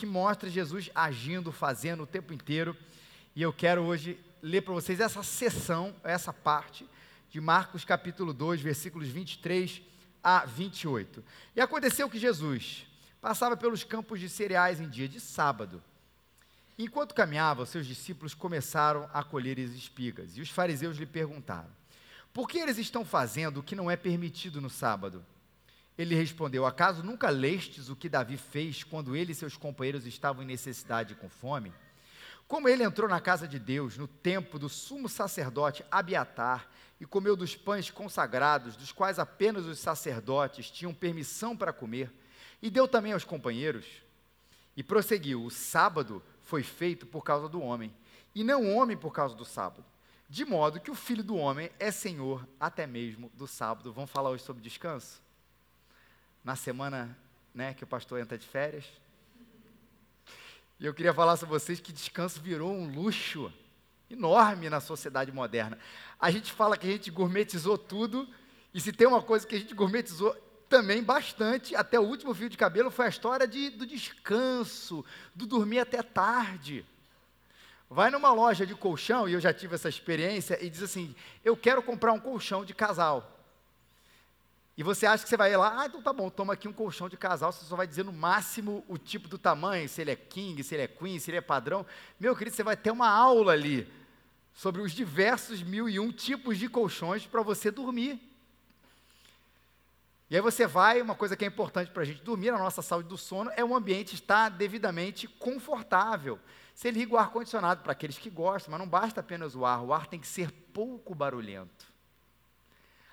que mostra Jesus agindo, fazendo o tempo inteiro. E eu quero hoje ler para vocês essa sessão, essa parte de Marcos capítulo 2, versículos 23 a 28. E aconteceu que Jesus passava pelos campos de cereais em dia de sábado. Enquanto caminhava, seus discípulos começaram a colher as espigas, e os fariseus lhe perguntaram: Por que eles estão fazendo o que não é permitido no sábado? Ele respondeu: Acaso nunca lestes o que Davi fez quando ele e seus companheiros estavam em necessidade e com fome? Como ele entrou na casa de Deus, no tempo do sumo sacerdote Abiatar, e comeu dos pães consagrados, dos quais apenas os sacerdotes tinham permissão para comer, e deu também aos companheiros. E prosseguiu: O sábado foi feito por causa do homem, e não o homem por causa do sábado. De modo que o filho do homem é senhor até mesmo do sábado. Vamos falar hoje sobre descanso? Na semana né, que o pastor entra de férias. E eu queria falar para vocês que descanso virou um luxo enorme na sociedade moderna. A gente fala que a gente gourmetizou tudo, e se tem uma coisa que a gente gourmetizou também bastante, até o último fio de cabelo, foi a história de, do descanso, do dormir até tarde. Vai numa loja de colchão, e eu já tive essa experiência, e diz assim: Eu quero comprar um colchão de casal. E você acha que você vai lá, ah, então tá bom, toma aqui um colchão de casal, você só vai dizer no máximo o tipo do tamanho, se ele é king, se ele é queen, se ele é padrão. Meu querido, você vai ter uma aula ali sobre os diversos mil e um tipos de colchões para você dormir. E aí você vai, uma coisa que é importante para a gente dormir, na nossa saúde do sono, é o ambiente estar devidamente confortável. Você liga o ar-condicionado para aqueles que gostam, mas não basta apenas o ar, o ar tem que ser pouco barulhento.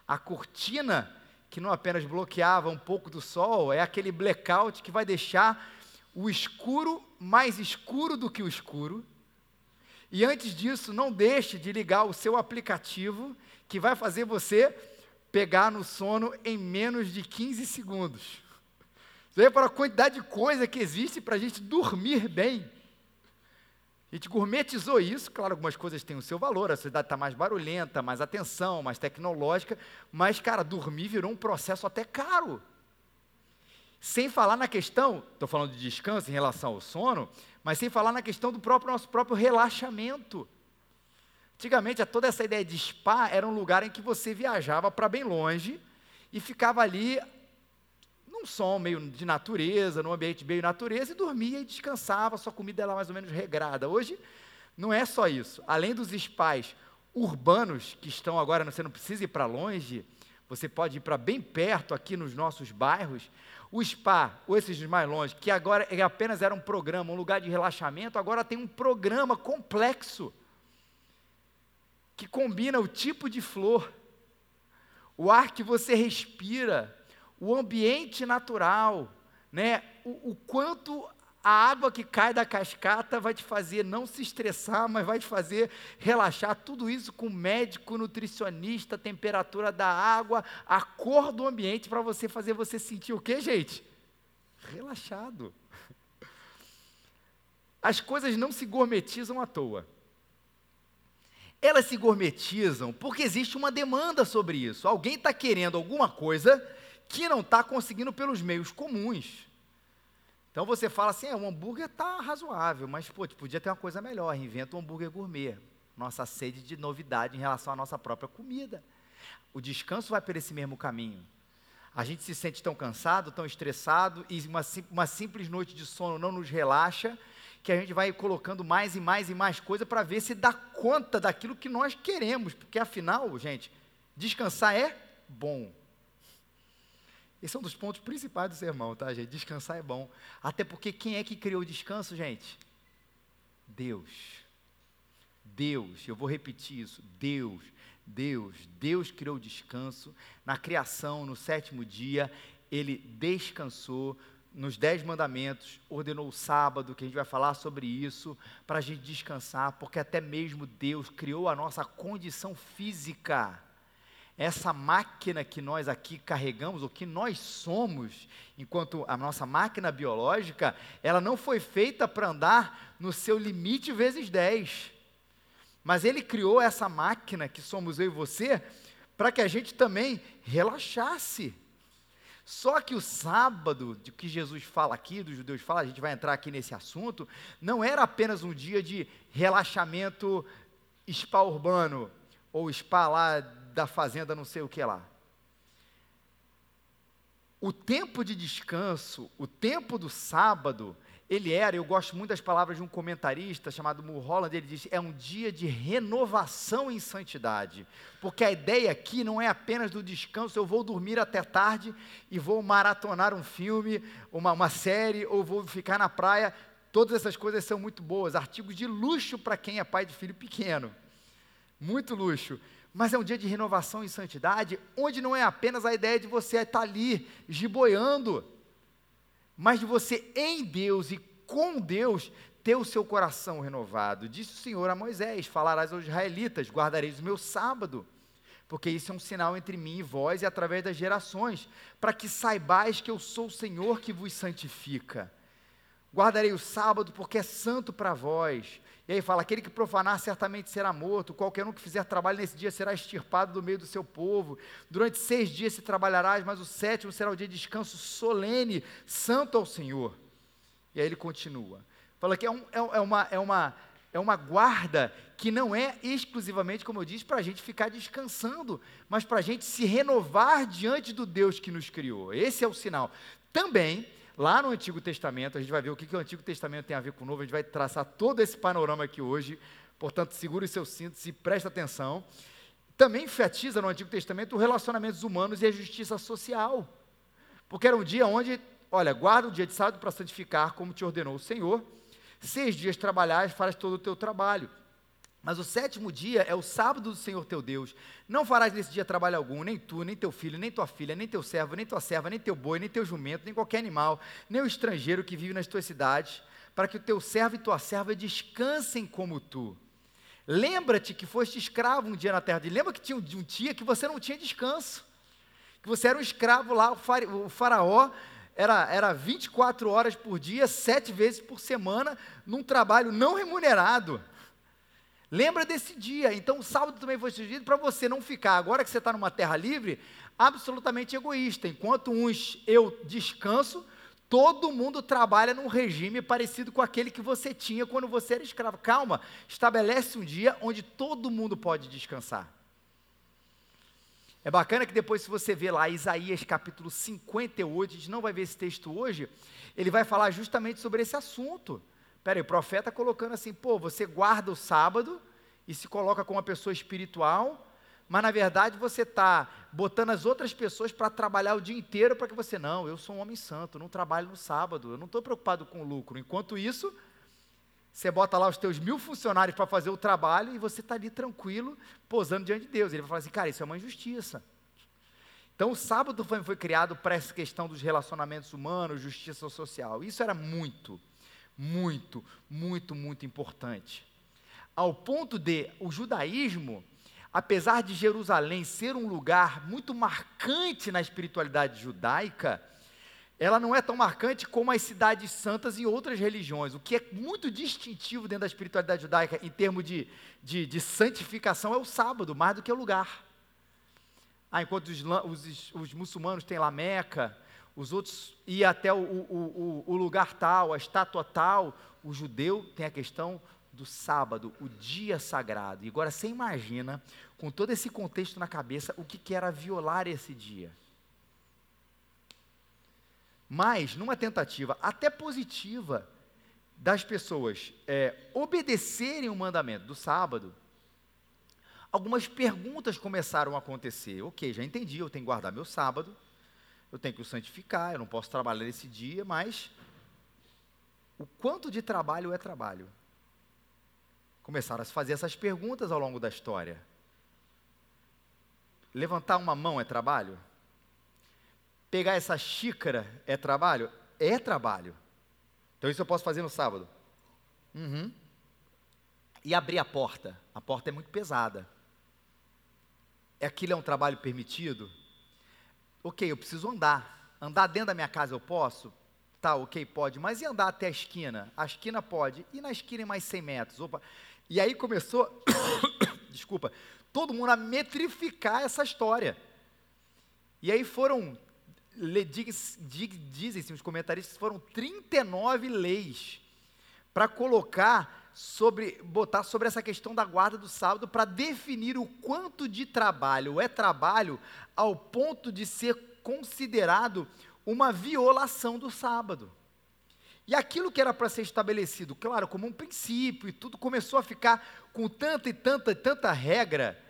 A cortina, que não apenas bloqueava um pouco do sol, é aquele blackout que vai deixar o escuro mais escuro do que o escuro. E antes disso, não deixe de ligar o seu aplicativo, que vai fazer você pegar no sono em menos de 15 segundos. Você vê para a quantidade de coisa que existe para a gente dormir bem. A gente gourmetizou isso, claro, algumas coisas têm o seu valor, a sociedade está mais barulhenta, mais atenção, mais tecnológica, mas, cara, dormir virou um processo até caro. Sem falar na questão, estou falando de descanso em relação ao sono, mas sem falar na questão do próprio nosso próprio relaxamento. Antigamente, toda essa ideia de spa era um lugar em que você viajava para bem longe e ficava ali num som meio de natureza, num ambiente meio natureza, e dormia e descansava, sua comida era mais ou menos regrada. Hoje, não é só isso. Além dos spas urbanos, que estão agora, você não precisa ir para longe, você pode ir para bem perto aqui nos nossos bairros. O spa, ou esses mais longe, que agora apenas era um programa, um lugar de relaxamento, agora tem um programa complexo que combina o tipo de flor, o ar que você respira, o ambiente natural, né? o, o quanto a água que cai da cascata vai te fazer não se estressar, mas vai te fazer relaxar. Tudo isso com médico, nutricionista, temperatura da água, a cor do ambiente para você fazer você sentir o que, gente? Relaxado. As coisas não se gourmetizam à toa. Elas se gourmetizam porque existe uma demanda sobre isso. Alguém está querendo alguma coisa que não está conseguindo pelos meios comuns. Então você fala assim: é, o hambúrguer está razoável, mas pô, podia ter uma coisa melhor, inventa um hambúrguer gourmet. Nossa sede de novidade em relação à nossa própria comida. O descanso vai por esse mesmo caminho. A gente se sente tão cansado, tão estressado, e uma, uma simples noite de sono não nos relaxa, que a gente vai colocando mais e mais e mais coisa para ver se dá conta daquilo que nós queremos, porque afinal, gente, descansar é bom. Esse é um dos pontos principais do sermão, tá, gente? Descansar é bom. Até porque quem é que criou o descanso, gente? Deus. Deus, eu vou repetir isso. Deus, Deus, Deus criou o descanso. Na criação, no sétimo dia, ele descansou nos dez mandamentos, ordenou o sábado, que a gente vai falar sobre isso, para a gente descansar, porque até mesmo Deus criou a nossa condição física. Essa máquina que nós aqui carregamos, ou que nós somos, enquanto a nossa máquina biológica, ela não foi feita para andar no seu limite vezes dez. Mas Ele criou essa máquina que somos eu e você, para que a gente também relaxasse Só que o sábado, de que Jesus fala aqui, dos judeus fala, a gente vai entrar aqui nesse assunto, não era apenas um dia de relaxamento spa urbano, ou spa lá da fazenda não sei o que lá. O tempo de descanso, o tempo do sábado, ele era, eu gosto muito das palavras de um comentarista chamado Mulholland, ele diz, é um dia de renovação em santidade, porque a ideia aqui não é apenas do descanso, eu vou dormir até tarde e vou maratonar um filme, uma, uma série, ou vou ficar na praia, todas essas coisas são muito boas, artigos de luxo para quem é pai de filho pequeno, muito luxo, mas é um dia de renovação em santidade, onde não é apenas a ideia de você estar ali, giboiando, mas de você em Deus e com Deus ter o seu coração renovado. Disse o Senhor a Moisés: Falarás aos israelitas, guardareis o meu sábado, porque isso é um sinal entre mim e vós e através das gerações, para que saibais que eu sou o Senhor que vos santifica. Guardarei o sábado porque é santo para vós. E aí fala: aquele que profanar certamente será morto, qualquer um que fizer trabalho nesse dia será extirpado do meio do seu povo. Durante seis dias se trabalharás, mas o sétimo será o dia de descanso solene, santo ao Senhor. E aí ele continua. Fala que é, um, é, é uma, é, uma, é uma guarda que não é exclusivamente, como eu disse, para a gente ficar descansando, mas para a gente se renovar diante do Deus que nos criou. Esse é o sinal. Também Lá no Antigo Testamento, a gente vai ver o que, que o Antigo Testamento tem a ver com o Novo, a gente vai traçar todo esse panorama aqui hoje, portanto, segure os seus cintos e preste atenção. Também enfatiza no Antigo Testamento os relacionamentos humanos e a justiça social, porque era um dia onde, olha, guarda o dia de sábado para santificar, como te ordenou o Senhor, seis dias trabalhar e faz todo o teu trabalho. Mas o sétimo dia é o sábado do Senhor teu Deus. Não farás nesse dia trabalho algum, nem tu, nem teu filho, nem tua filha, nem teu servo, nem tua serva, nem teu boi, nem teu jumento, nem qualquer animal, nem o estrangeiro que vive nas tuas cidades, para que o teu servo e tua serva descansem como tu. Lembra-te que foste escravo um dia na terra de. Lembra que tinha um, dia que você não tinha descanso, que você era um escravo lá, o faraó era, era 24 horas por dia, sete vezes por semana, num trabalho não remunerado. Lembra desse dia. Então, o sábado também foi surgido para você não ficar, agora que você está numa terra livre, absolutamente egoísta. Enquanto uns eu descanso, todo mundo trabalha num regime parecido com aquele que você tinha quando você era escravo. Calma, estabelece um dia onde todo mundo pode descansar. É bacana que depois, se você ver lá Isaías capítulo 58, a gente não vai ver esse texto hoje, ele vai falar justamente sobre esse assunto. Peraí, o profeta colocando assim, pô, você guarda o sábado e se coloca como uma pessoa espiritual, mas na verdade você está botando as outras pessoas para trabalhar o dia inteiro para que você, não, eu sou um homem santo, não trabalho no sábado, eu não estou preocupado com o lucro. Enquanto isso, você bota lá os teus mil funcionários para fazer o trabalho e você está ali tranquilo, posando diante de Deus. Ele vai falar assim, cara, isso é uma injustiça. Então, o sábado foi, foi criado para essa questão dos relacionamentos humanos, justiça social. Isso era muito muito, muito, muito importante. Ao ponto de o judaísmo, apesar de Jerusalém ser um lugar muito marcante na espiritualidade judaica, ela não é tão marcante como as cidades santas em outras religiões. O que é muito distintivo dentro da espiritualidade judaica em termos de, de, de santificação é o sábado, mais do que o lugar. Ah, enquanto os, os, os muçulmanos têm lá Meca, os outros iam até o, o, o, o lugar tal, a estátua tal. O judeu tem a questão do sábado, o dia sagrado. E agora você imagina, com todo esse contexto na cabeça, o que, que era violar esse dia. Mas, numa tentativa até positiva das pessoas é, obedecerem o mandamento do sábado, algumas perguntas começaram a acontecer. Ok, já entendi, eu tenho que guardar meu sábado, eu tenho que o santificar, eu não posso trabalhar nesse dia, mas o quanto de trabalho é trabalho? Começaram a se fazer essas perguntas ao longo da história. Levantar uma mão é trabalho? Pegar essa xícara é trabalho? É trabalho. Então isso eu posso fazer no sábado. Uhum. E abrir a porta. A porta é muito pesada. Aquilo é um trabalho permitido? Ok, eu preciso andar. Andar dentro da minha casa eu posso? Tá, ok, pode. Mas e andar até a esquina? A esquina pode. E na esquina em mais 100 metros? Opa. E aí começou, desculpa, todo mundo a metrificar essa história. E aí foram dizem-se os comentaristas, foram 39 leis para colocar sobre, botar sobre essa questão da guarda do sábado para definir o quanto de trabalho é trabalho ao ponto de ser considerado uma violação do sábado. E aquilo que era para ser estabelecido, claro, como um princípio e tudo começou a ficar com tanta e tanta e tanta regra,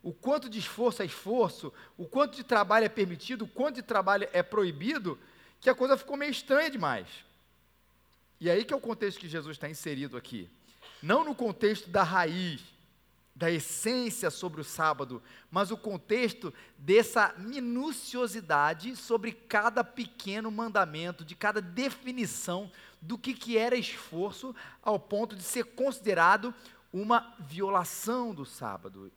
o quanto de esforço é esforço, o quanto de trabalho é permitido, o quanto de trabalho é proibido, que a coisa ficou meio estranha demais. E aí que é o contexto que Jesus está inserido aqui. Não no contexto da raiz, da essência sobre o sábado, mas o contexto dessa minuciosidade sobre cada pequeno mandamento, de cada definição do que, que era esforço, ao ponto de ser considerado uma violação do sábado.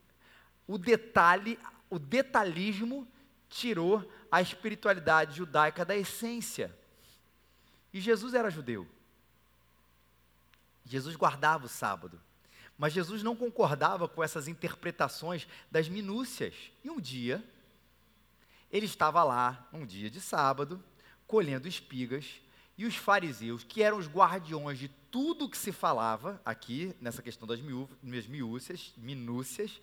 O detalhe, o detalhismo tirou a espiritualidade judaica da essência. E Jesus era judeu. Jesus guardava o sábado. Mas Jesus não concordava com essas interpretações das minúcias. E um dia, ele estava lá, um dia de sábado, colhendo espigas, e os fariseus, que eram os guardiões de tudo que se falava aqui, nessa questão das minúcias, minúcias,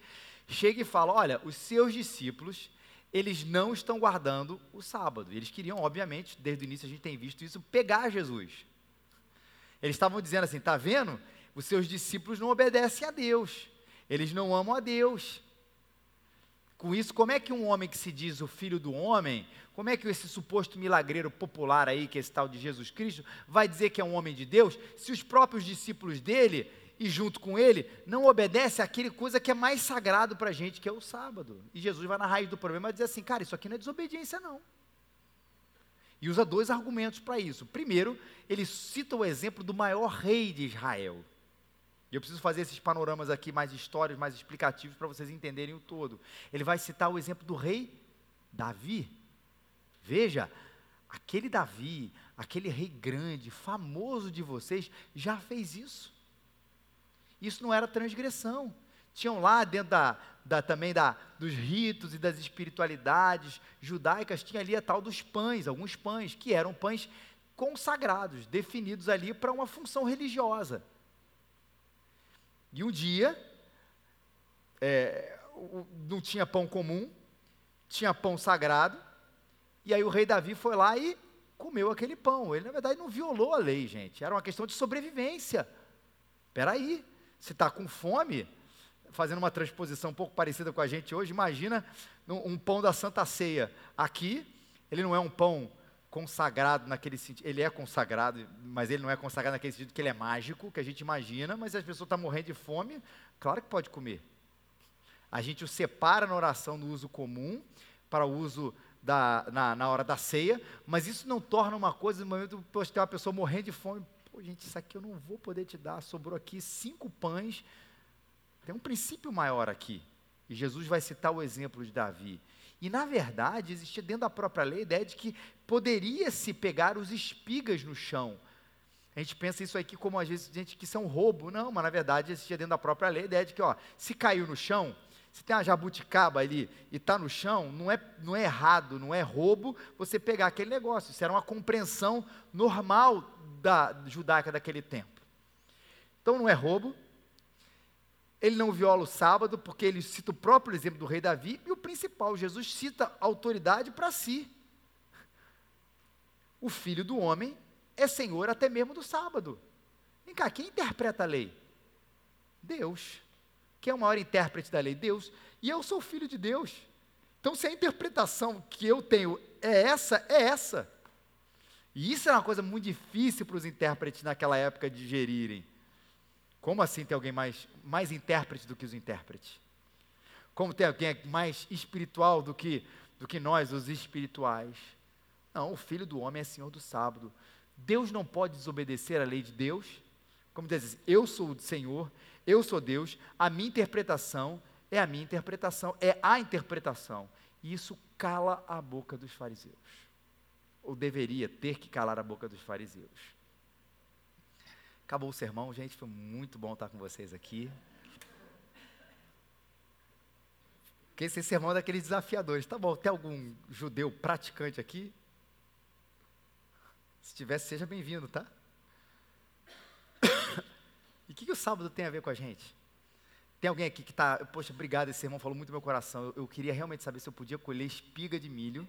chega e fala: Olha, os seus discípulos, eles não estão guardando o sábado. Eles queriam, obviamente, desde o início a gente tem visto isso, pegar Jesus. Eles estavam dizendo assim: Está vendo? os seus discípulos não obedecem a Deus, eles não amam a Deus. Com isso, como é que um homem que se diz o filho do homem, como é que esse suposto milagreiro popular aí, que é esse tal de Jesus Cristo, vai dizer que é um homem de Deus, se os próprios discípulos dele, e junto com ele, não obedecem àquele coisa que é mais sagrado para a gente, que é o sábado. E Jesus vai na raiz do problema e diz assim, cara, isso aqui não é desobediência não. E usa dois argumentos para isso. Primeiro, ele cita o exemplo do maior rei de Israel, e eu preciso fazer esses panoramas aqui mais históricos, mais explicativos, para vocês entenderem o todo. Ele vai citar o exemplo do rei Davi. Veja, aquele Davi, aquele rei grande, famoso de vocês, já fez isso. Isso não era transgressão. Tinham lá dentro da, da, também da, dos ritos e das espiritualidades judaicas, tinha ali a tal dos pães, alguns pães, que eram pães consagrados, definidos ali para uma função religiosa. E um dia, é, não tinha pão comum, tinha pão sagrado, e aí o rei Davi foi lá e comeu aquele pão. Ele, na verdade, não violou a lei, gente, era uma questão de sobrevivência. Espera aí, se está com fome, fazendo uma transposição um pouco parecida com a gente hoje, imagina um, pão da Santa Ceia. Aqui, ele não é um pão consagrado naquele sentido. Ele é consagrado, mas ele não é consagrado naquele sentido que ele é mágico, que a gente imagina, mas as pessoas estão morrendo de fome, claro que pode comer. A gente o separa na oração no uso comum, para o uso da, na, na hora da ceia, mas isso não torna uma coisa, no momento que tem uma pessoa morrendo de fome, pô, gente, isso aqui eu não vou poder te dar, sobrou aqui cinco pães. Tem um princípio maior aqui. E Jesus vai citar o exemplo de Davi. E, na verdade, existia dentro da própria lei a ideia de que poderia-se pegar os espigas no chão. A gente pensa isso aqui como, às vezes, gente que isso é roubo. Não, mas, na verdade, existia dentro da própria lei a ideia de que, ó, se caiu no chão, se tem uma jabuticaba ali e está no chão, não é, não é errado, não é roubo você pegar aquele negócio. Isso era uma compreensão normal da judaica daquele tempo. Então, não é roubo, ele não viola o sábado, porque ele cita o próprio exemplo do rei Davi, e o principal, Jesus cita autoridade para si. O filho do homem é senhor até mesmo do sábado. Vem cá, quem interpreta a lei? Deus. Quem é o maior intérprete da lei? Deus. E eu sou filho de Deus. Então, se a interpretação que eu tenho é essa, é essa. E isso é uma coisa muito difícil para os intérpretes naquela época digerirem. Como assim tem alguém mais, mais intérprete do que os intérpretes? Como tem alguém mais espiritual do que, do que nós, os espirituais? Não, o filho do homem é senhor do sábado. Deus não pode desobedecer à lei de Deus. Como diz, eu sou o Senhor, eu sou Deus, a minha interpretação é a minha interpretação, é a interpretação. E isso cala a boca dos fariseus. Ou deveria ter que calar a boca dos fariseus. Acabou o sermão, gente. Foi muito bom estar com vocês aqui. Porque esse sermão é daqueles desafiadores. Tá bom, tem algum judeu praticante aqui? Se tivesse, seja bem-vindo, tá? e o que, que o sábado tem a ver com a gente? Tem alguém aqui que está, poxa, obrigado, esse irmão falou muito no meu coração. Eu, eu, queria realmente saber se eu podia colher espiga de milho.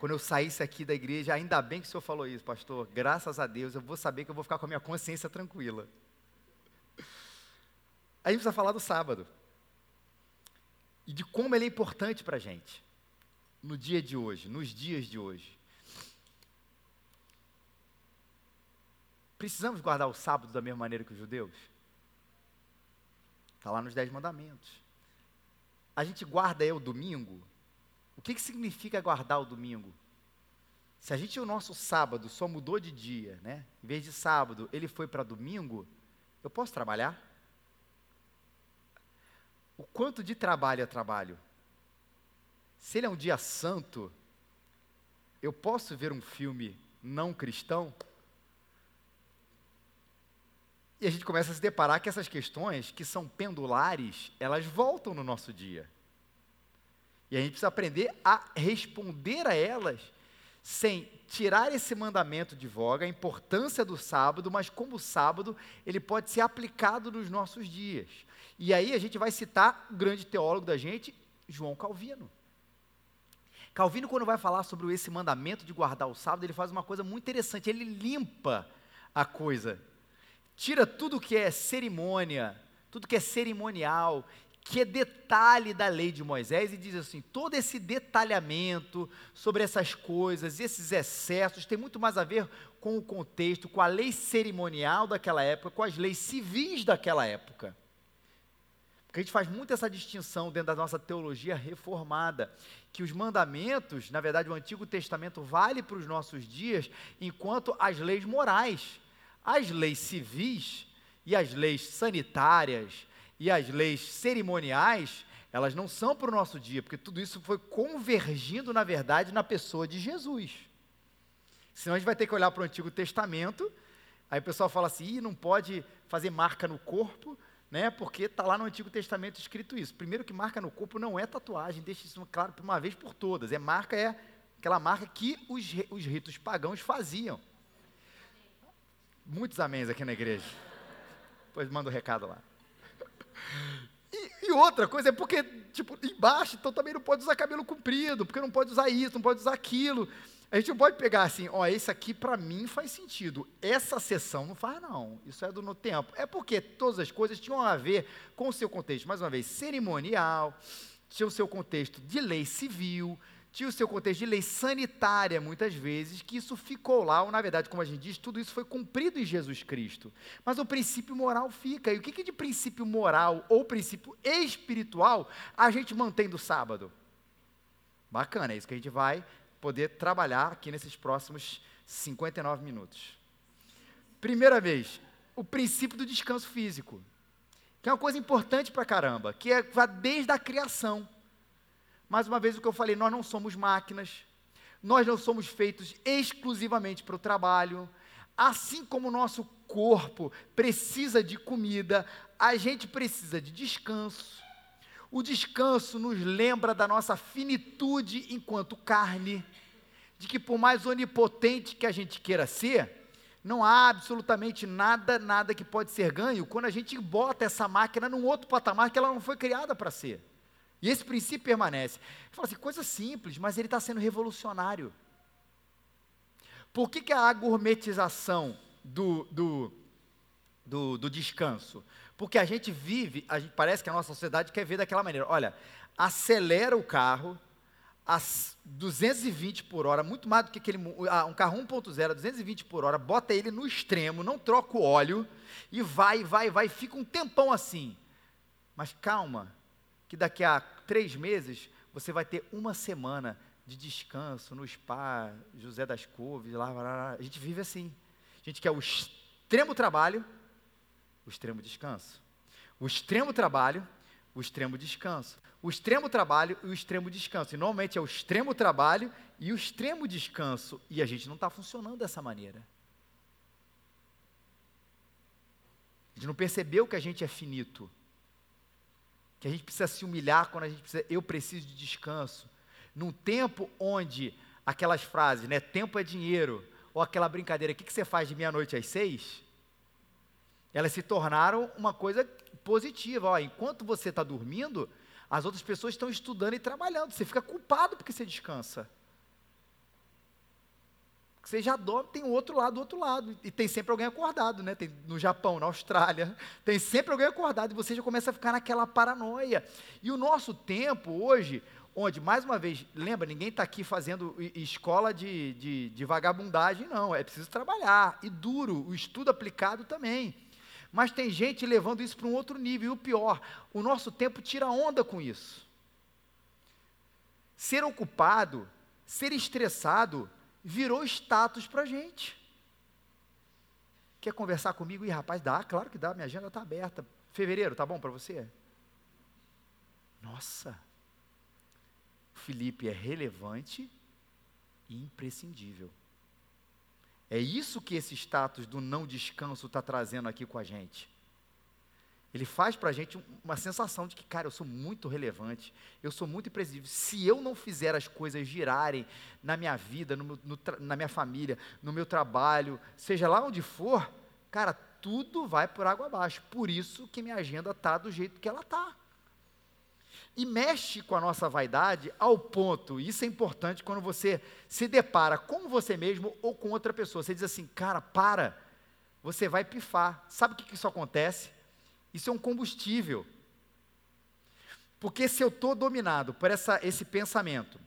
Quando eu saísse aqui da igreja, ainda bem que o senhor falou isso, pastor. Graças a Deus, eu vou saber que eu vou ficar com a minha consciência tranquila. A gente precisa falar do sábado. E de como ele é importante para a gente. No dia de hoje, nos dias de hoje. Precisamos guardar o sábado da mesma maneira que os judeus? Está lá nos Dez Mandamentos. A gente guarda aí o domingo. O que, que significa guardar o domingo? Se a gente, o nosso sábado só mudou de dia, né? Em vez de sábado, ele foi para domingo, eu posso trabalhar? O quanto de trabalho é trabalho? Se ele é um dia santo, eu posso ver um filme não cristão? E a gente começa a se deparar que essas questões, que são pendulares, elas voltam no nosso dia. E a gente precisa aprender a responder a elas sem tirar esse mandamento de voga, a importância do sábado, mas como o sábado ele pode ser aplicado nos nossos dias. E aí a gente vai citar o grande teólogo da gente, João Calvino. Calvino, quando vai falar sobre esse mandamento de guardar o sábado, ele faz uma coisa muito interessante, ele limpa a coisa tira tudo que é cerimônia, tudo que é cerimonial, que é detalhe da lei de Moisés e diz assim: todo esse detalhamento sobre essas coisas, esses excessos, tem muito mais a ver com o contexto, com a lei cerimonial daquela época, com as leis civis daquela época. Porque a gente faz muito essa distinção dentro da nossa teologia reformada, que os mandamentos, na verdade, o Antigo Testamento vale para os nossos dias, enquanto as leis morais as leis civis e as leis sanitárias e as leis cerimoniais, elas não são para o nosso dia, porque tudo isso foi convergindo, na verdade, na pessoa de Jesus. Senão a gente vai ter que olhar para o Antigo Testamento, aí o pessoal fala assim, não pode fazer marca no corpo, né? Porque está lá no Antigo Testamento escrito isso. Primeiro que marca no corpo não é tatuagem, deixa isso claro por uma vez por todas. É marca é aquela marca que os, os ritos pagãos faziam. Muitos améns aqui na igreja. Pois manda o um recado lá. E, e, outra coisa é porque, tipo, embaixo, então também não pode usar cabelo comprido, porque não pode usar isso, não pode usar aquilo. A gente não pode pegar assim, ó, esse aqui para mim faz sentido. Essa sessão não faz, não. Isso é do no tempo. É porque todas as coisas tinham a ver com o seu contexto, mais uma vez, cerimonial, tinha o seu contexto de lei civil, tinha o seu contexto de lei sanitária, muitas vezes, que isso ficou lá, ou na verdade, como a gente diz, tudo isso foi cumprido em Jesus Cristo. Mas o princípio moral fica. E o que, que de princípio moral ou princípio espiritual a gente mantém do sábado? Bacana, é isso que a gente vai poder trabalhar aqui nesses próximos 59 minutos. Primeira vez, o princípio do descanso físico, que é uma coisa importante para caramba, que é desde a criação. Mais uma vez o que eu falei, nós não somos máquinas, nós não somos feitos exclusivamente para o trabalho. Assim como o nosso corpo precisa de comida, a gente precisa de descanso. O descanso nos lembra da nossa finitude enquanto carne, de que por mais onipotente que a gente queira ser, não há absolutamente nada, nada que pode ser ganho quando a gente bota essa máquina num outro patamar que ela não foi criada para ser. E esse princípio permanece. Fala assim, coisa simples, mas ele está sendo revolucionário. Por que, que a gourmetização do, do, do, do, descanso? Porque a gente vive, a gente, parece que a nossa sociedade quer ver daquela maneira. Olha, acelera o carro a 220 por hora, muito mais do que aquele, um carro 1.0 a 220 por hora, bota ele no extremo, não troca o óleo, e vai, vai, vai, fica um tempão assim. Mas calma, que daqui a três meses você vai ter uma semana de descanso no spa, José das Couves, lá, lá, lá. A gente vive assim. A gente quer o extremo trabalho, o extremo descanso. O extremo trabalho, o extremo descanso. O extremo trabalho e o extremo descanso. E normalmente é o extremo trabalho e o extremo descanso. E a gente não está funcionando dessa maneira. A gente não percebeu que a gente é finito que a gente precisa se humilhar quando a gente precisa, eu preciso de descanso. Num tempo onde aquelas frases, né, tempo é dinheiro, ou aquela brincadeira, o que, que você faz de meia-noite às seis? Elas se tornaram uma coisa positiva. Ó, enquanto você está dormindo, as outras pessoas estão estudando e trabalhando. Você fica culpado porque você descansa. Você já dorme, tem o outro lado, do outro lado. E tem sempre alguém acordado, né? Tem no Japão, na Austrália, tem sempre alguém acordado e você já começa a ficar naquela paranoia. E o nosso tempo hoje, onde, mais uma vez, lembra, ninguém está aqui fazendo escola de, de, de vagabundagem, não. É preciso trabalhar. E duro, o estudo aplicado também. Mas tem gente levando isso para um outro nível. E o pior, o nosso tempo tira onda com isso. Ser ocupado, ser estressado, virou status para a gente. Quer conversar comigo? Ih, rapaz, dá, claro que dá, minha agenda está aberta. Fevereiro, tá bom para você? Nossa, Felipe é relevante e imprescindível. É isso que esse status do não descanso está trazendo aqui com a gente. Ele faz para a gente uma sensação de que, cara, eu sou muito relevante, eu sou muito imprescindível. Se eu não fizer as coisas girarem na minha vida, no, no, na minha família, no meu trabalho, seja lá onde for, cara, tudo vai por água abaixo. Por isso que minha agenda está do jeito que ela está. E mexe com a nossa vaidade ao ponto, isso é importante quando você se depara com você mesmo ou com outra pessoa. Você diz assim, cara, para, você vai pifar. Sabe o que, que isso acontece? Isso é um combustível. Porque se eu estou dominado por essa, esse pensamento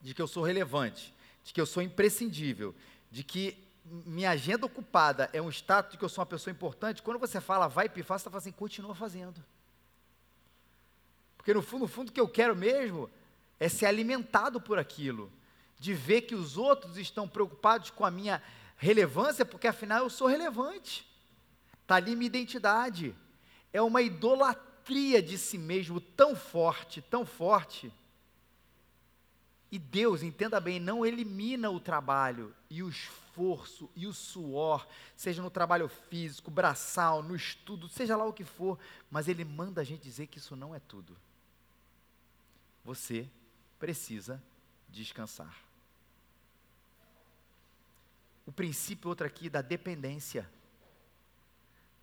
de que eu sou relevante, de que eu sou imprescindível, de que minha agenda ocupada é um status de que eu sou uma pessoa importante, quando você fala vai pifar, você está falando assim, continua fazendo. Porque no fundo, no fundo, o que eu quero mesmo é ser alimentado por aquilo, de ver que os outros estão preocupados com a minha relevância, porque afinal eu sou relevante. Está ali minha identidade é uma idolatria de si mesmo tão forte, tão forte. E Deus, entenda bem, não elimina o trabalho e o esforço e o suor, seja no trabalho físico, braçal, no estudo, seja lá o que for, mas Ele manda a gente dizer que isso não é tudo. Você precisa descansar. O princípio outro aqui da dependência.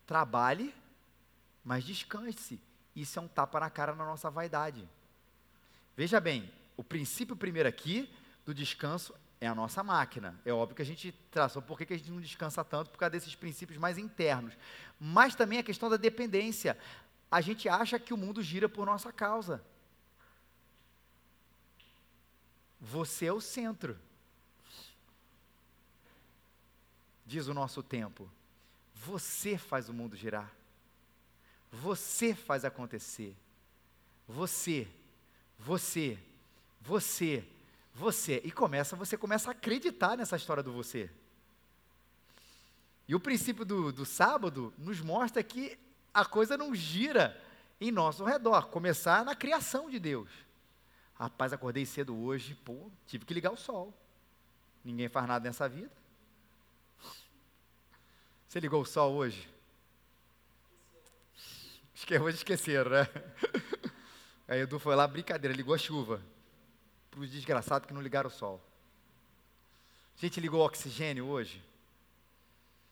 Trabalhe mas descanse. Isso é um tapa na cara na nossa vaidade. Veja bem, o princípio primeiro aqui do descanso é a nossa máquina. É óbvio que a gente traçou por que a gente não descansa tanto por causa desses princípios mais internos. Mas também a questão da dependência. A gente acha que o mundo gira por nossa causa. Você é o centro. Diz o nosso tempo. Você faz o mundo girar. Você faz acontecer. Você, você, você, você. E começa, você começa a acreditar nessa história do você. E o princípio do, do sábado nos mostra que a coisa não gira em nosso redor, começar na criação de Deus. Rapaz, acordei cedo hoje, pô, tive que ligar o sol. Ninguém faz nada nessa vida. Você ligou o sol hoje? Hoje esqueceram, né? Aí Edu foi lá, brincadeira, ligou a chuva. Para os desgraçados que não ligaram o sol. A gente ligou o oxigênio hoje.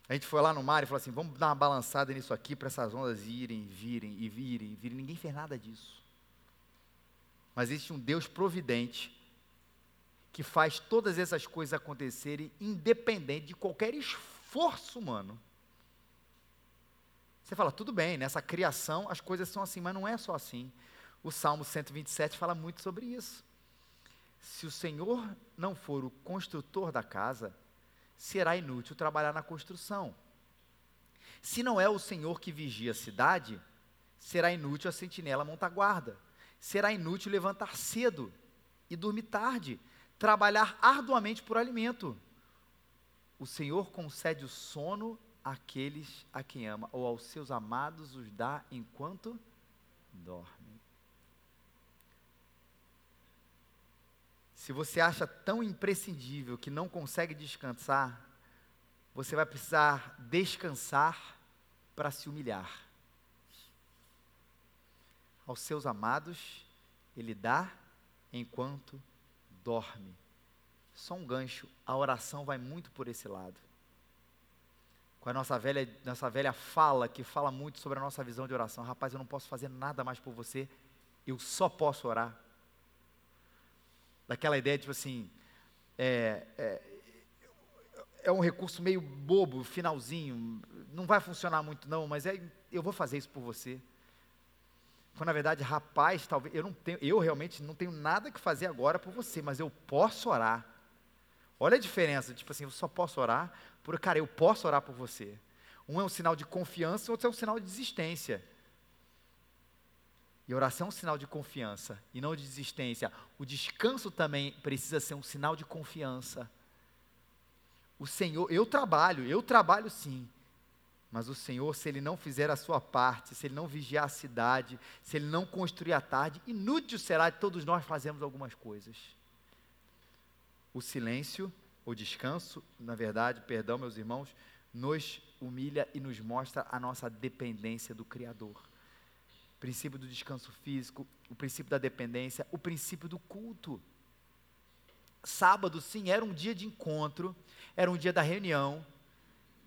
A gente foi lá no mar e falou assim: vamos dar uma balançada nisso aqui para essas ondas irem, virem e virem virem. Ninguém fez nada disso. Mas existe um Deus providente que faz todas essas coisas acontecerem independente de qualquer esforço humano. Você fala, tudo bem, nessa criação as coisas são assim, mas não é só assim. O Salmo 127 fala muito sobre isso. Se o Senhor não for o construtor da casa, será inútil trabalhar na construção. Se não é o Senhor que vigia a cidade, será inútil a sentinela montar guarda. Será inútil levantar cedo e dormir tarde, trabalhar arduamente por alimento. O Senhor concede o sono aqueles a quem ama, ou aos seus amados os dá enquanto dorme. Se você acha tão imprescindível que não consegue descansar, você vai precisar descansar para se humilhar. Aos seus amados, Ele dá enquanto dorme. Só um gancho, a oração vai muito por esse lado. Com a nossa velha, nossa velha fala, que fala muito sobre a nossa visão de oração. Rapaz, eu não posso fazer nada mais por você, eu só posso orar. Daquela ideia, tipo assim, é, é, é um recurso meio bobo, finalzinho, não vai funcionar muito não, mas é, eu vou fazer isso por você. Quando na verdade, rapaz, talvez eu não tenho, eu realmente não tenho nada que fazer agora por você, mas eu posso orar. Olha a diferença, tipo assim, eu só posso orar por, cara, eu posso orar por você. Um é um sinal de confiança, outro é um sinal de desistência. E oração é um sinal de confiança e não de desistência. O descanso também precisa ser um sinal de confiança. O Senhor, eu trabalho, eu trabalho sim. Mas o Senhor, se Ele não fizer a sua parte, se Ele não vigiar a cidade, se Ele não construir a tarde, inútil será de todos nós fazermos algumas coisas. O silêncio, o descanso, na verdade, perdão, meus irmãos, nos humilha e nos mostra a nossa dependência do Criador. O princípio do descanso físico, o princípio da dependência, o princípio do culto. Sábado, sim, era um dia de encontro, era um dia da reunião.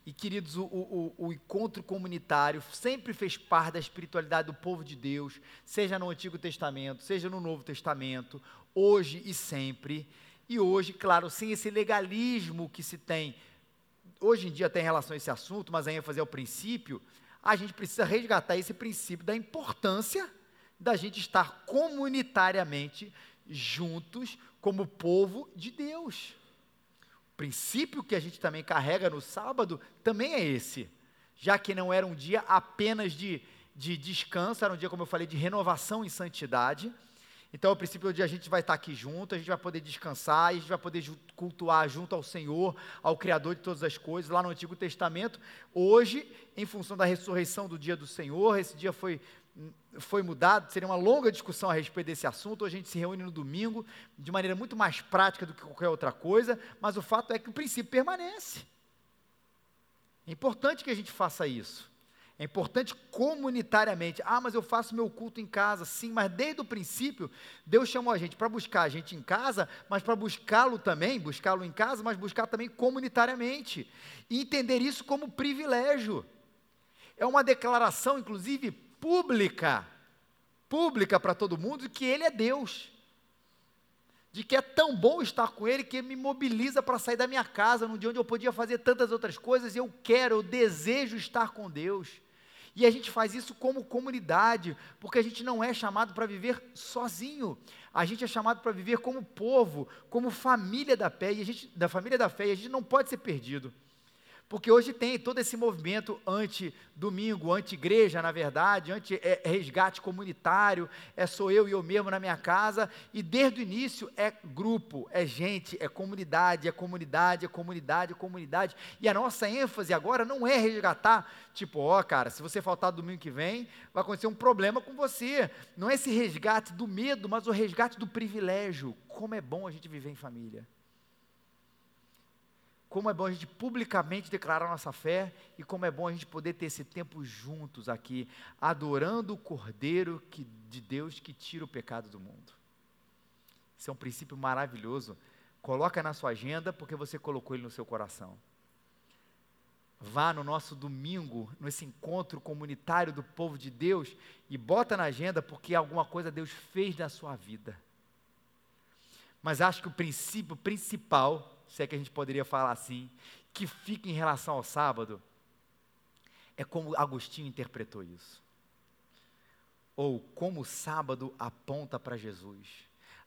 E, queridos, o, o, o, encontro comunitário sempre fez parte da espiritualidade do povo de Deus, seja no Antigo Testamento, seja no Novo Testamento, hoje e sempre. E hoje, claro, sem esse legalismo que se tem, hoje em dia tem relação a esse assunto, mas a ênfase é o princípio, a gente precisa resgatar esse princípio da importância da gente estar comunitariamente juntos como povo de Deus. O princípio que a gente também carrega no sábado também é esse, já que não era um dia apenas de, de descanso, era um dia, como eu falei, de renovação e santidade então, ao princípio dia, a gente vai estar aqui junto, a gente vai poder descansar, a gente vai poder cultuar junto ao Senhor, ao Criador de todas as coisas, lá no Antigo Testamento. Hoje, em função da ressurreição do dia do Senhor, esse dia foi, foi mudado, seria uma longa discussão a respeito desse assunto. Hoje a gente se reúne no domingo, de maneira muito mais prática do que qualquer outra coisa, mas o fato é que o princípio permanece. É importante que a gente faça isso. É importante comunitariamente. Ah, mas eu faço meu culto em casa. Sim, mas desde o princípio, Deus chamou a gente para buscar a gente em casa, mas para buscá-lo também, buscá-lo em casa, mas buscar também comunitariamente. E entender isso como privilégio. É uma declaração, inclusive, pública, pública para todo mundo, de que Ele é Deus. De que é tão bom estar com Ele que me mobiliza para sair da minha casa, num dia onde eu podia fazer tantas outras coisas, e eu quero, eu desejo estar com Deus. E a gente faz isso como comunidade, porque a gente não é chamado para viver sozinho. A gente é chamado para viver como povo, como família da fé, e a gente, da família da fé, e a gente não pode ser perdido. Porque hoje tem todo esse movimento anti-domingo, anti-igreja, na verdade, anti-resgate comunitário, é sou eu e eu mesmo na minha casa, e desde o início é grupo, é gente, é comunidade, é comunidade, é comunidade, é comunidade. E a nossa ênfase agora não é resgatar, tipo, ó, oh, cara, se você faltar domingo que vem, vai acontecer um problema com você. Não é esse resgate do medo, mas o resgate do privilégio. Como é bom a gente viver em família como é bom a gente publicamente declarar nossa fé e como é bom a gente poder ter esse tempo juntos aqui, adorando o Cordeiro que, de Deus que tira o pecado do mundo. Isso é um princípio maravilhoso. Coloca na sua agenda porque você colocou ele no seu coração. Vá no nosso domingo, nesse encontro comunitário do povo de Deus e bota na agenda porque alguma coisa Deus fez na sua vida. Mas acho que o princípio principal se é que a gente poderia falar assim, que fica em relação ao sábado, é como Agostinho interpretou isso. Ou como o sábado aponta para Jesus.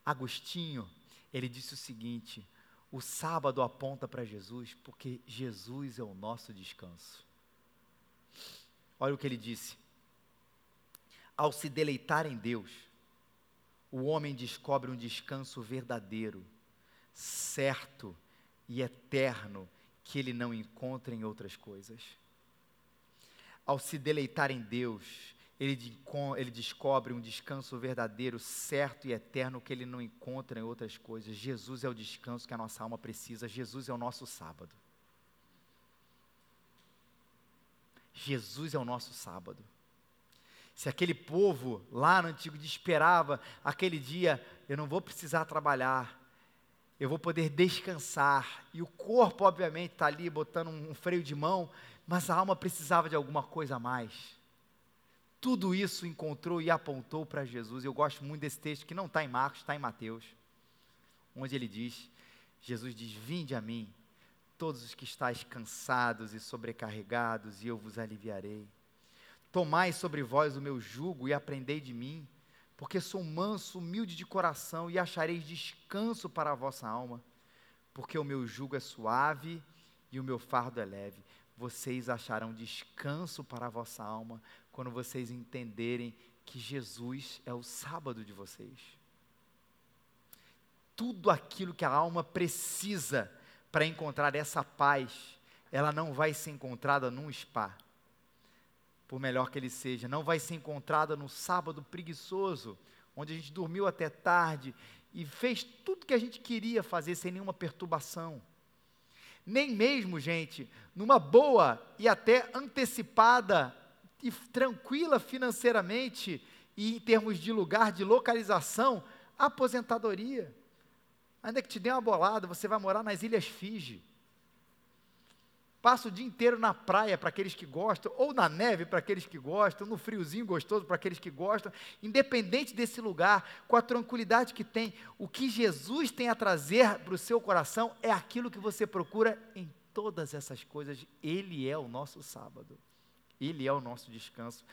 Agostinho, ele disse o seguinte: o sábado aponta para Jesus porque Jesus é o nosso descanso. Olha o que ele disse. Ao se deleitar em Deus, o homem descobre um descanso verdadeiro, certo e eterno que ele não encontra em outras coisas. Ao se deleitar em Deus, ele, ele, descobre um descanso verdadeiro, certo e eterno que ele não encontra em outras coisas. Jesus é o descanso que a nossa alma precisa, Jesus é o nosso sábado. Jesus é o nosso sábado. Se aquele povo lá no antigo esperava aquele dia, eu não vou precisar trabalhar, eu vou poder descansar. E o corpo, obviamente, está ali botando um freio de mão, mas a alma precisava de alguma coisa a mais. Tudo isso encontrou e apontou para Jesus. Eu gosto muito desse texto que não está em Marcos, está em Mateus, onde ele diz: Jesus diz: Vinde a mim, todos os que estáis cansados e sobrecarregados, e eu vos aliviarei. Tomai sobre vós o meu jugo e aprendei de mim porque sou manso, humilde de coração, e achareis descanso para a vossa alma, porque o meu jugo é suave e o meu fardo é leve. Vocês acharão descanso para a vossa alma quando vocês entenderem que Jesus é o sábado de vocês. Tudo aquilo que a alma precisa para encontrar essa paz, ela não vai ser encontrada num spa por melhor que ele seja, não vai ser encontrada no sábado preguiçoso, onde a gente dormiu até tarde e fez tudo que a gente queria fazer sem nenhuma perturbação. Nem mesmo, gente, numa boa e até antecipada e tranquila financeiramente e em termos de lugar, de localização, aposentadoria. Ainda que te dê uma bolada, você vai morar nas Ilhas Fiji. Passa o dia inteiro na praia para aqueles que gostam, ou na neve para aqueles que gostam, no friozinho gostoso para aqueles que gostam, independente desse lugar, com a tranquilidade que tem, o que Jesus tem a trazer para o seu coração é aquilo que você procura em todas essas coisas. Ele é o nosso sábado, ele é o nosso descanso.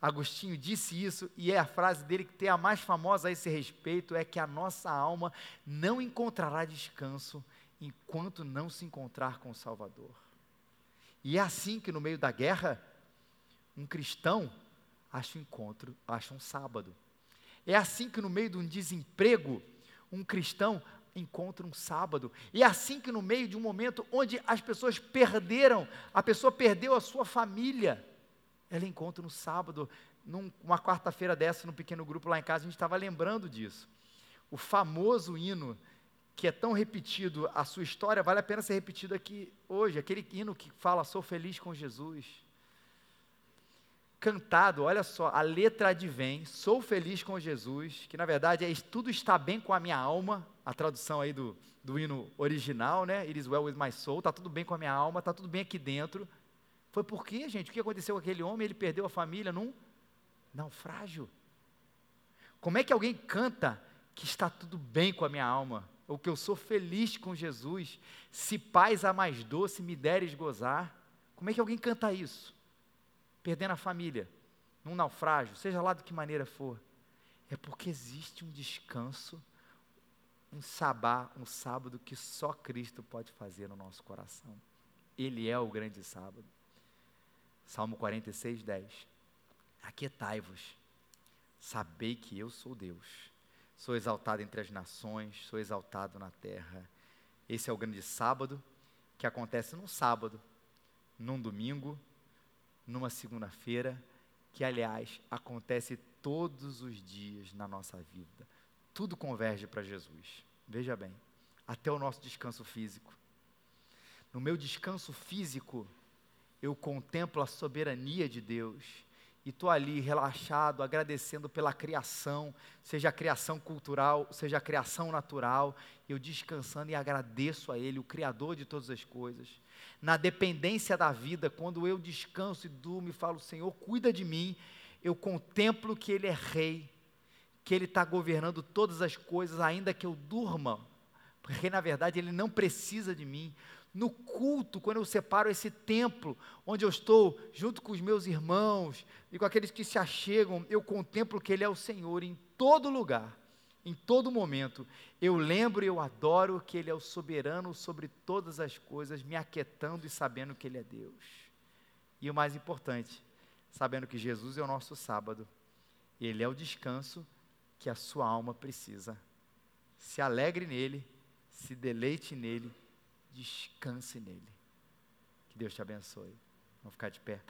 Agostinho disse isso, e é a frase dele que tem a mais famosa a esse respeito: é que a nossa alma não encontrará descanso enquanto não se encontrar com o Salvador. E é assim que no meio da guerra, um cristão acha um encontro, acha um sábado. É assim que no meio de um desemprego, um cristão encontra um sábado. E é assim que no meio de um momento onde as pessoas perderam, a pessoa perdeu a sua família, ela encontra um sábado. Numa quarta-feira dessa, no pequeno grupo lá em casa, a gente estava lembrando disso. O famoso hino que é tão repetido a sua história, vale a pena ser repetido aqui hoje. Aquele hino que fala, sou feliz com Jesus. Cantado, olha só, a letra advém, sou feliz com Jesus, que na verdade é tudo está bem com a minha alma, a tradução aí do, do hino original, né? It is well with my soul, está tudo bem com a minha alma, está tudo bem aqui dentro. Foi por quê, gente? O que aconteceu com aquele homem? Ele perdeu a família num naufrágio. Como é que alguém canta que está tudo bem com a minha alma? Ou que eu sou feliz com Jesus, se paz a mais doce me deres gozar. Como é que alguém canta isso? Perdendo a família, num naufrágio, seja lá de que maneira for. É porque existe um descanso, um sabá, um sábado que só Cristo pode fazer no nosso coração. Ele é o grande sábado. Salmo 46, 10. Aquietai-vos, sabei que eu sou Deus Sou exaltado entre as nações, sou exaltado na terra. Esse é o grande sábado, que acontece num sábado, num domingo, numa segunda-feira, que aliás acontece todos os dias na nossa vida. Tudo converge para Jesus. Veja bem, até o nosso descanso físico. No meu descanso físico, eu contemplo a soberania de Deus e estou ali relaxado, agradecendo pela criação, seja a criação cultural, seja a criação natural, eu descansando e agradeço a Ele, o Criador de todas as coisas. Na dependência da vida, quando eu descanso e durmo e falo, Senhor, cuida de mim, eu contemplo que Ele é Rei, que Ele está governando todas as coisas, ainda que eu durma, porque na verdade Ele não precisa de mim no culto, quando eu separo esse templo, onde eu estou junto com os meus irmãos e com aqueles que se achegam, eu contemplo que Ele é o Senhor em todo lugar, em todo momento. Eu lembro e eu adoro que Ele é o soberano sobre todas as coisas, me aquietando e sabendo que Ele é Deus. E o mais importante, sabendo que Jesus é o nosso sábado, Ele é o descanso que a sua alma precisa. Se alegre nele, se deleite nele descanse nele. Que Deus te abençoe. Vamos ficar de pé.